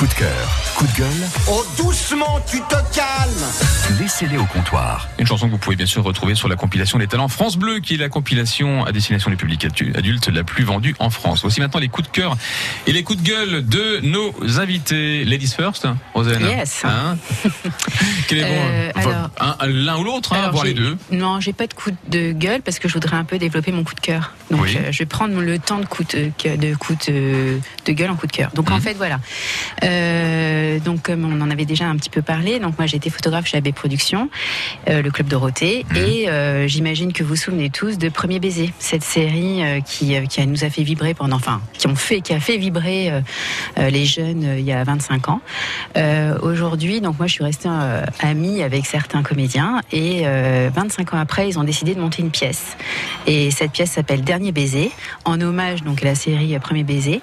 Coup de cœur, coup de gueule. Oh doucement, tu te calmes Laissez-les au comptoir. Une chanson que vous pouvez bien sûr retrouver sur la compilation des talents France Bleu, qui est la compilation à destination du public adulte la plus vendue en France. Voici maintenant les coups de cœur et les coups de gueule de nos invités. Ladies first, Rosanne. Yes. Hein Quel est Euh, bon alors- un- L'un ou l'autre, hein, Alors, voire les deux. Non, j'ai pas de coup de gueule parce que je voudrais un peu développer mon coup de cœur. Donc, Oui. euh, je vais prendre le temps de coup de, de, coup de, de gueule en coup de cœur. Donc, en Mhm. fait, voilà. Euh, donc, comme on en avait déjà un petit peu parlé, donc moi, j'ai été photographe chez AB Productions, euh, le club Dorothée, Mhm. et euh, j'imagine que vous vous souvenez tous de Premier baiser, cette série euh, qui, euh, qui a- nous a fait vibrer pendant, enfin, qui ont fait, qui a fait vibrer euh, euh, les jeunes euh, il y a 25 ans. Euh, Aujourd'hui, donc moi, je suis restée euh, amie avec certains comédiens et euh, 25 ans après, ils ont décidé de monter une pièce. Et cette pièce s'appelle Dernier baiser, en hommage donc à la série euh, Premier baiser.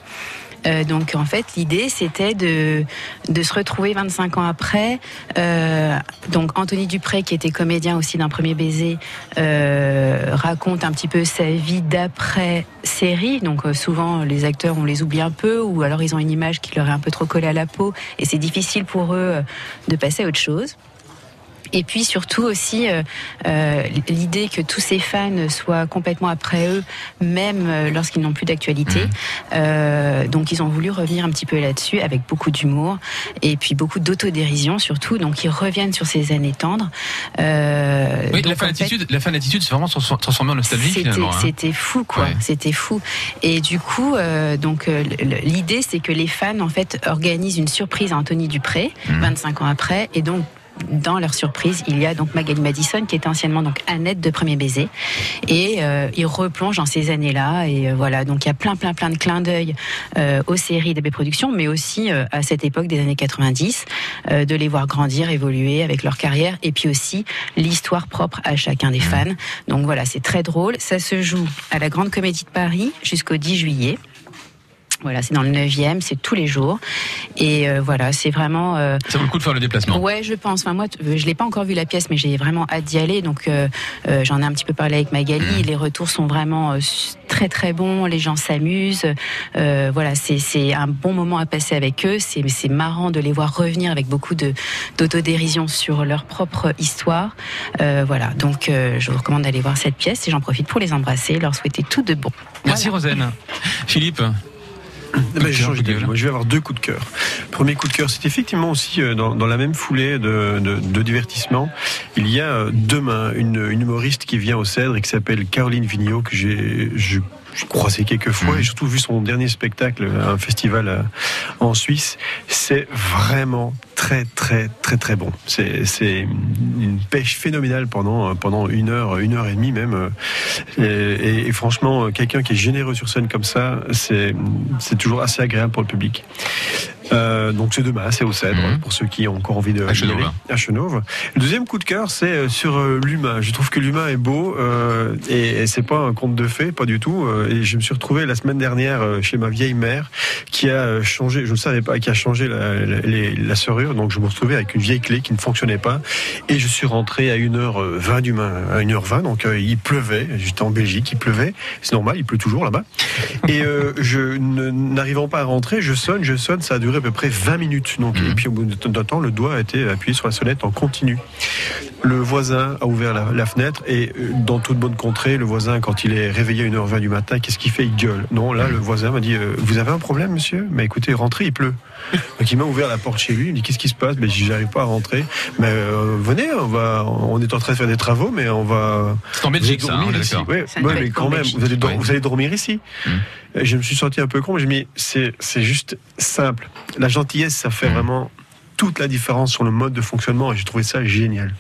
Euh, donc en fait l'idée c'était de, de se retrouver 25 ans après. Euh, donc Anthony Dupré qui était comédien aussi d'un premier baiser euh, raconte un petit peu sa vie d'après série. Donc souvent les acteurs on les oublie un peu ou alors ils ont une image qui leur est un peu trop collée à la peau et c'est difficile pour eux de passer à autre chose. Et puis surtout aussi euh, euh, l'idée que tous ces fans soient complètement après eux, même euh, lorsqu'ils n'ont plus d'actualité. Euh, donc ils ont voulu revenir un petit peu là-dessus avec beaucoup d'humour et puis beaucoup d'autodérision surtout. Donc ils reviennent sur ces années tendres. Oui, la fin en fait, la fin d'attitude, c'est vraiment trans- transformé en nostalgie c'était, finalement. hein. c'était fou, quoi. Ouais. C'était fou. Et du coup, donc l'idée, c'est que les fans en fait organisent une surprise à Anthony Dupré, Mhm. 25 ans après, et donc. Dans leur surprise, il y a donc Magali Madison qui était anciennement donc Annette de Premier Baiser et euh, ils replongent dans ces années-là et euh, voilà donc il y a plein plein plein de clins d'œil euh, aux séries d'AB Productions mais aussi euh, à cette époque des années 90 euh, de les voir grandir, évoluer avec leur carrière et puis aussi l'histoire propre à chacun des fans. Donc voilà, c'est très drôle. Ça se joue à la Grande Comédie de Paris jusqu'au 10 juillet. Voilà, c'est dans le 9e, c'est tous les jours. Et euh, voilà, c'est vraiment... euh, Ça vaut le coup de faire le déplacement. Ouais, je pense. Enfin, moi, euh, je l'ai pas encore vu la pièce, mais j'ai vraiment hâte d'y aller. Donc, euh, j'en ai un petit peu parlé avec Magali. Les retours sont vraiment très très bons. Les gens s'amusent. Voilà, c'est un bon moment à passer avec eux. C'est marrant de les voir revenir avec beaucoup de d'autodérision sur leur propre histoire. Voilà, donc je vous recommande d'aller voir cette pièce et j'en profite pour les embrasser, leur souhaiter tout de bon. Merci Voilà. Rosen. Philippe. Eh ben, cœur, de. Moi, je vais avoir deux coups de cœur. Premier coup de cœur, c'est effectivement aussi euh, dans, dans la même foulée de, de, de divertissement. Il y a euh, demain une, une humoriste qui vient au Cèdre et qui s'appelle Caroline Vigneault que j'ai croisé quelques fois Mhm. et surtout vu son dernier spectacle à un festival euh, en Suisse. C'est vraiment très très très très bon. C'est une pêche phénoménale pendant pendant une heure une heure et demie même. Euh, Et, et- et franchement, quelqu'un qui est généreux sur scène comme ça, c'est toujours assez agréable pour le public. Euh, donc c'est demain, c'est au Cèdre, Mhm. pour ceux qui ont encore envie de À Chenauve. aller. à Chenauve. Le deuxième coup de cœur, c'est euh, sur euh, l'humain. Je trouve que l'humain est beau euh, et, et c'est pas un conte de fées, pas du tout. Et je me suis retrouvé la semaine dernière chez ma vieille mère qui a changé, je ne savais pas, qui a changé la, la, les- la serrure. Donc je me retrouvais avec une vieille clé qui ne fonctionnait pas et je suis rentré à 1h20 du matin, à 1h20. Donc euh, il pleuvait. J'étais en Belgique, il pleuvait. C'est normal, il pleut toujours là-bas. Et je n'arrivant pas à rentrer, je sonne, je sonne. Ça a duré à peu près 20 minutes. Donc, Mhm. Et puis au bout d'un temps, le doigt a été appuyé sur la sonnette en continu. Le voisin a ouvert la, la fenêtre et euh, dans toute bonne contrée, le voisin, quand il est réveillé à 1h20 du matin, qu'est-ce qu'il fait? Il gueule. Non, là, le voisin m'a dit euh, Vous avez un problème, monsieur Mais écoutez, rentrez, il pleut. Donc il m'a ouvert la porte chez lui. Il me dit Qu'est-ce qui se passe Ben, j'arrive pas à rentrer. Mais euh, venez, on va. On est en train de faire des travaux, mais on va. C'est en Belgique, ça, hein, ici. d'accord. Oui, ouais, mais quand même, vous allez, dor- Ouais. vous allez dormir ici. Mm. Et Je me suis senti un peu con, mais j'ai mis, c'est juste simple. La gentillesse, ça fait vraiment toute la différence sur le mode de fonctionnement et j'ai trouvé ça génial.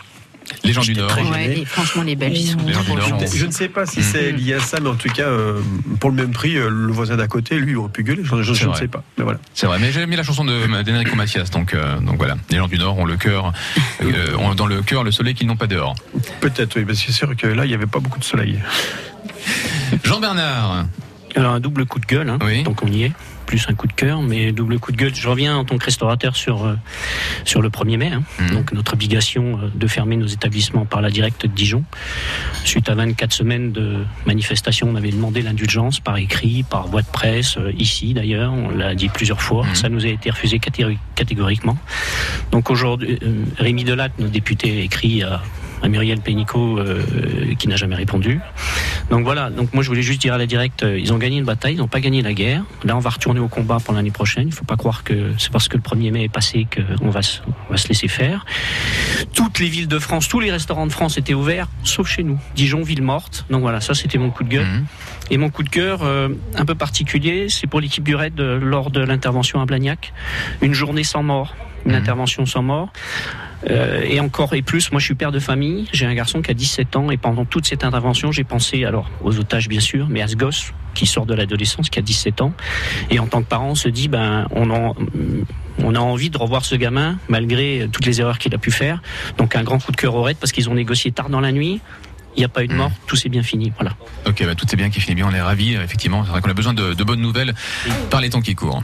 Les gens du Nord. Ouais, et franchement, les Belges, sont Les gens du Nord, gentils. Je ne sais pas si c'est lié à ça, mais en tout cas, euh, pour le même prix, euh, le voisin d'à côté, lui, il aurait pu gueuler. Je, je- ne sais pas. Mais voilà. C'est vrai, mais j'ai aimé la chanson de d'Enrico Macias, donc euh, donc voilà. Les gens du Nord ont le cœur, euh, ont dans le cœur le soleil qu'ils n'ont pas dehors. Peut-être, oui, parce que c'est sûr que là, il n'y avait pas beaucoup de soleil. Jean Bernard. Alors un double coup de gueule, hein, Oui. donc on y est. plus un coup de cœur, mais double coup de gueule. Je reviens en tant que restaurateur sur euh, sur le 1er mai, hein. Mhm. donc notre obligation euh, de fermer nos établissements par la directe de Dijon. Suite à 24 semaines de manifestations, on avait demandé l'indulgence par écrit, par voie de presse, euh, ici d'ailleurs, on l'a dit plusieurs fois. Mhm. Ça nous a été refusé catégori- catégoriquement. Donc aujourd'hui, Rémi Delatte, notre député, a écrit à à Muriel Pénicaud euh, qui n'a jamais répondu. Donc voilà, donc moi je voulais juste dire à la directe, euh, ils ont gagné une bataille, ils n'ont pas gagné la guerre. Là on va retourner au combat pour l'année prochaine. Il ne faut pas croire que c'est parce que le 1er mai est passé qu'on va, se- on va se laisser faire. Toutes les villes de France, tous les restaurants de France étaient ouverts, sauf chez nous. Dijon, ville morte. Donc voilà, ça c'était mon coup de gueule. Mhm. Et mon coup de cœur, euh, un peu particulier, c'est pour l'équipe du RAID euh, lors de l'intervention à Blagnac. Une journée sans mort, une Mhm. intervention sans mort. Euh, et encore et plus, moi je suis père de famille, j'ai un garçon qui a 17 ans et pendant toute cette intervention, j'ai pensé alors aux otages bien sûr, mais à ce gosse qui sort de l'adolescence, qui a 17 ans. Et en tant que parent, on se dit, ben, on en, on a envie de revoir ce gamin malgré toutes les erreurs qu'il a pu faire. Donc un grand coup de cœur au RAID parce qu'ils ont négocié tard dans la nuit. Il n'y a pas eu de mort, tout s'est bien fini. Voilà. Ok, bah, tout est bien qui finit bien, on est ravis. Effectivement, c'est vrai qu'on a besoin de, de bonnes nouvelles par les temps qui courent.